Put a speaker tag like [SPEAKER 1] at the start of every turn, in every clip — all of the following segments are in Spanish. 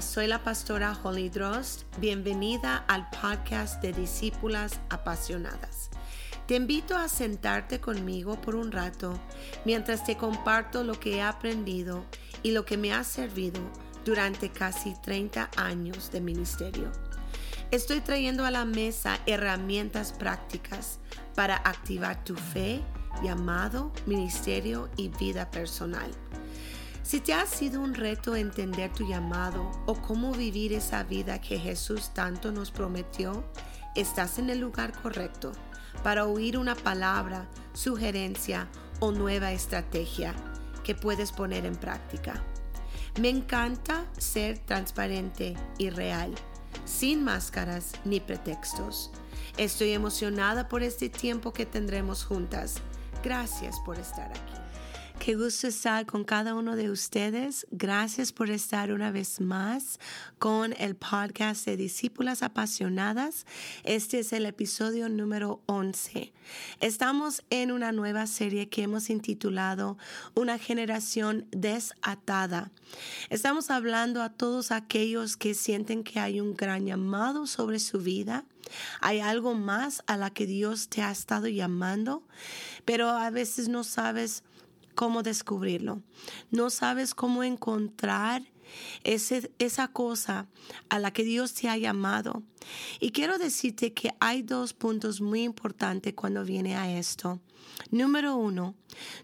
[SPEAKER 1] Soy la pastora Holly Drost. Bienvenida al podcast de Discípulas Apasionadas. Te invito a sentarte conmigo por un rato mientras te comparto lo que he aprendido y lo que me ha servido durante casi 30 años de ministerio. Estoy trayendo a la mesa herramientas prácticas para activar tu fe, llamado, ministerio y vida personal. Si te ha sido un reto entender tu llamado o cómo vivir esa vida que Jesús tanto nos prometió, estás en el lugar correcto para oír una palabra, sugerencia o nueva estrategia que puedes poner en práctica. Me encanta ser transparente y real, sin máscaras ni pretextos. Estoy emocionada por este tiempo que tendremos juntas. Gracias por estar aquí. Qué gusto estar con cada uno de ustedes. Gracias por estar una vez más con el podcast de Discípulas Apasionadas. Este es el episodio número 11. Estamos en una nueva serie que hemos intitulado Una generación desatada. Estamos hablando a todos aquellos que sienten que hay un gran llamado sobre su vida. Hay algo más a la que Dios te ha estado llamando, pero a veces no sabes cómo descubrirlo. No sabes cómo encontrar ese, esa cosa a la que Dios te ha llamado. Y quiero decirte que hay dos puntos muy importantes cuando viene a esto. Número uno,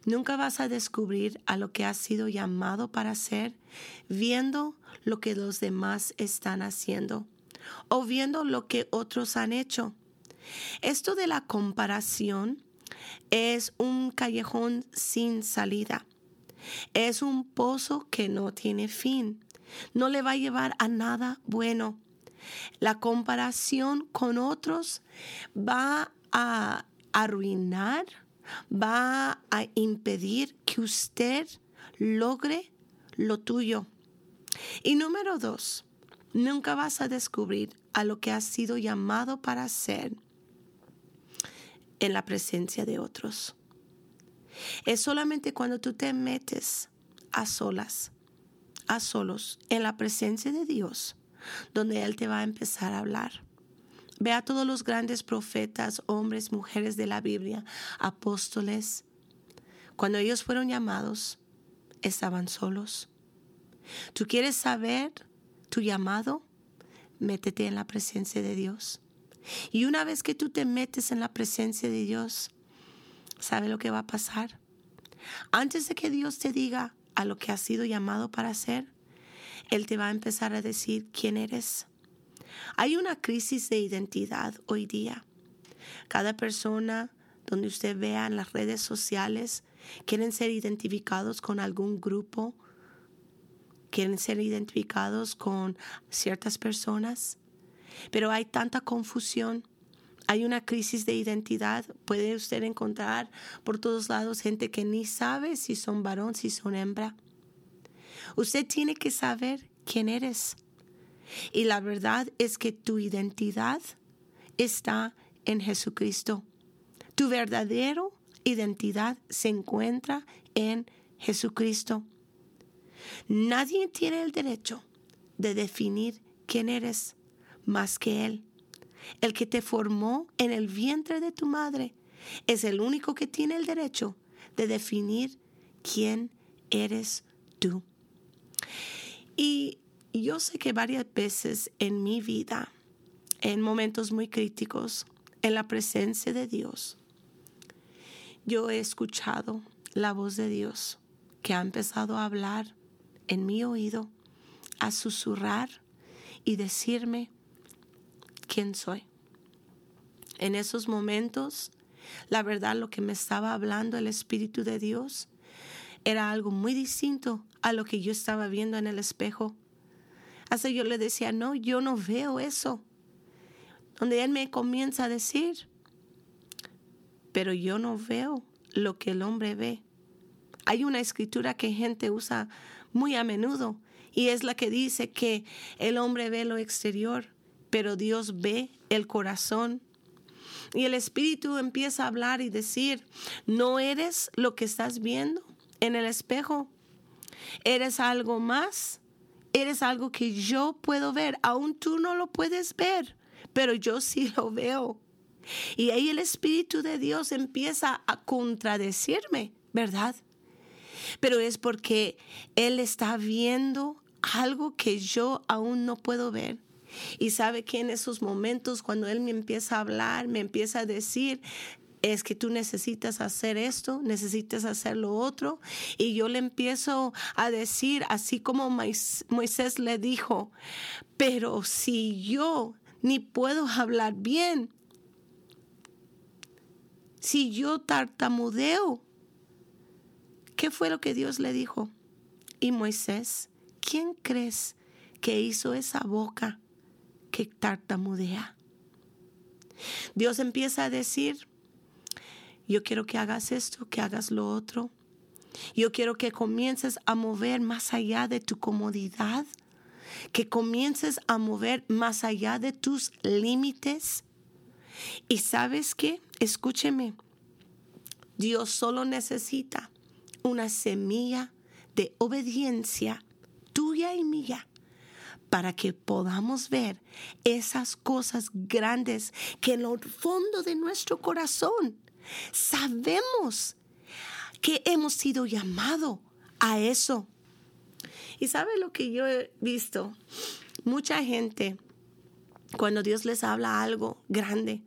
[SPEAKER 1] nunca vas a descubrir a lo que has sido llamado para hacer viendo lo que los demás están haciendo o viendo lo que otros han hecho. Esto de la comparación es un callejón sin salida. Es un pozo que no tiene fin. No le va a llevar a nada bueno. La comparación con otros va a arruinar, va a impedir que usted logre lo tuyo. Y número dos, nunca vas a descubrir a lo que has sido llamado para ser en la presencia de otros. Es solamente cuando tú te metes a solas, a solos, en la presencia de Dios, donde Él te va a empezar a hablar. Ve a todos los grandes profetas, hombres, mujeres de la Biblia, apóstoles. Cuando ellos fueron llamados, estaban solos. ¿Tú quieres saber tu llamado? Métete en la presencia de Dios. Y una vez que tú te metes en la presencia de Dios, ¿sabe lo que va a pasar? Antes de que Dios te diga a lo que has sido llamado para hacer, Él te va a empezar a decir quién eres. Hay una crisis de identidad hoy día. Cada persona donde usted vea en las redes sociales quieren ser identificados con algún grupo, quieren ser identificados con ciertas personas. Pero hay tanta confusión, hay una crisis de identidad. Puede usted encontrar por todos lados gente que ni sabe si son varón, si son hembra. Usted tiene que saber quién eres. Y la verdad es que tu identidad está en Jesucristo. Tu verdadera identidad se encuentra en Jesucristo. Nadie tiene el derecho de definir quién eres más que Él. El que te formó en el vientre de tu madre es el único que tiene el derecho de definir quién eres tú. Y yo sé que varias veces en mi vida, en momentos muy críticos, en la presencia de Dios, yo he escuchado la voz de Dios que ha empezado a hablar en mi oído, a susurrar y decirme, quién soy. En esos momentos, la verdad, lo que me estaba hablando el Espíritu de Dios era algo muy distinto a lo que yo estaba viendo en el espejo. Así yo le decía, no, yo no veo eso. Donde Él me comienza a decir, pero yo no veo lo que el hombre ve. Hay una escritura que gente usa muy a menudo y es la que dice que el hombre ve lo exterior, pero Dios ve el corazón. Y el Espíritu empieza a hablar y decir, no eres lo que estás viendo en el espejo, eres algo más, eres algo que yo puedo ver. Aún tú no lo puedes ver, pero yo sí lo veo. Y ahí el Espíritu de Dios empieza a contradecirme, ¿verdad? Pero es porque Él está viendo algo que yo aún no puedo ver. Y sabe que en esos momentos, cuando Él me empieza a hablar, me empieza a decir, es que tú necesitas hacer esto, necesitas hacer lo otro. Y yo le empiezo a decir, así como Moisés le dijo, pero si yo ni puedo hablar bien, si yo tartamudeo, ¿qué fue lo que Dios le dijo? Y Moisés, ¿quién crees que hizo esa boca que tartamudea? Dios empieza a decir, yo quiero que hagas esto, que hagas lo otro. Yo quiero que comiences a mover más allá de tu comodidad, que comiences a mover más allá de tus límites. Y sabes qué, escúcheme, Dios solo necesita una semilla de obediencia tuya y mía para que podamos ver esas cosas grandes que en el fondo de nuestro corazón Sabemos que hemos sido llamados a eso. Y sabe lo que yo he visto? Mucha gente, cuando Dios les habla algo grande,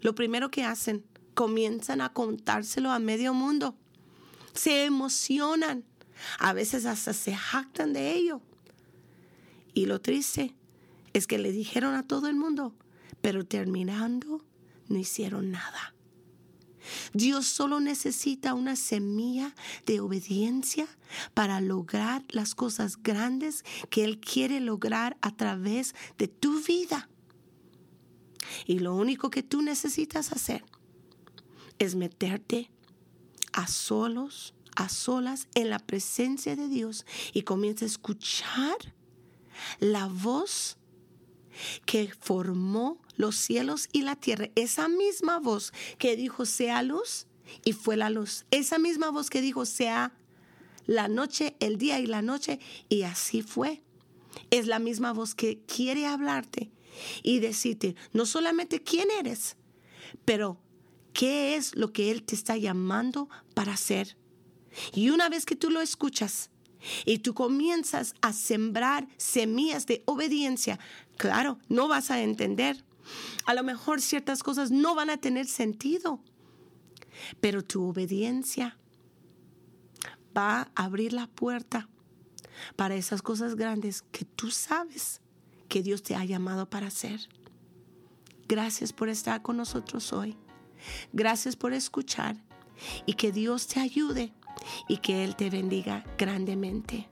[SPEAKER 1] lo primero que hacen, comienzan a contárselo a medio mundo. Se emocionan. A veces hasta se jactan de ello. Y lo triste es que le dijeron a todo el mundo, pero terminando no hicieron nada. Dios solo necesita una semilla de obediencia para lograr las cosas grandes que Él quiere lograr a través de tu vida. Y lo único que tú necesitas hacer es meterte a solos, a solas en la presencia de Dios y comienza a escuchar la voz que formó los cielos y la tierra, esa misma voz que dijo sea luz y fue la luz, esa misma voz que dijo sea la noche, el día y la noche y así fue. Es la misma voz que quiere hablarte y decirte no solamente quién eres, pero qué es lo que Él te está llamando para hacer. Y una vez que tú lo escuchas, y tú comienzas a sembrar semillas de obediencia, claro, no vas a entender. A lo mejor ciertas cosas no van a tener sentido, pero tu obediencia va a abrir la puerta para esas cosas grandes que tú sabes que Dios te ha llamado para hacer. Gracias por estar con nosotros hoy. Gracias por escuchar y que Dios te ayude y que Él te bendiga grandemente.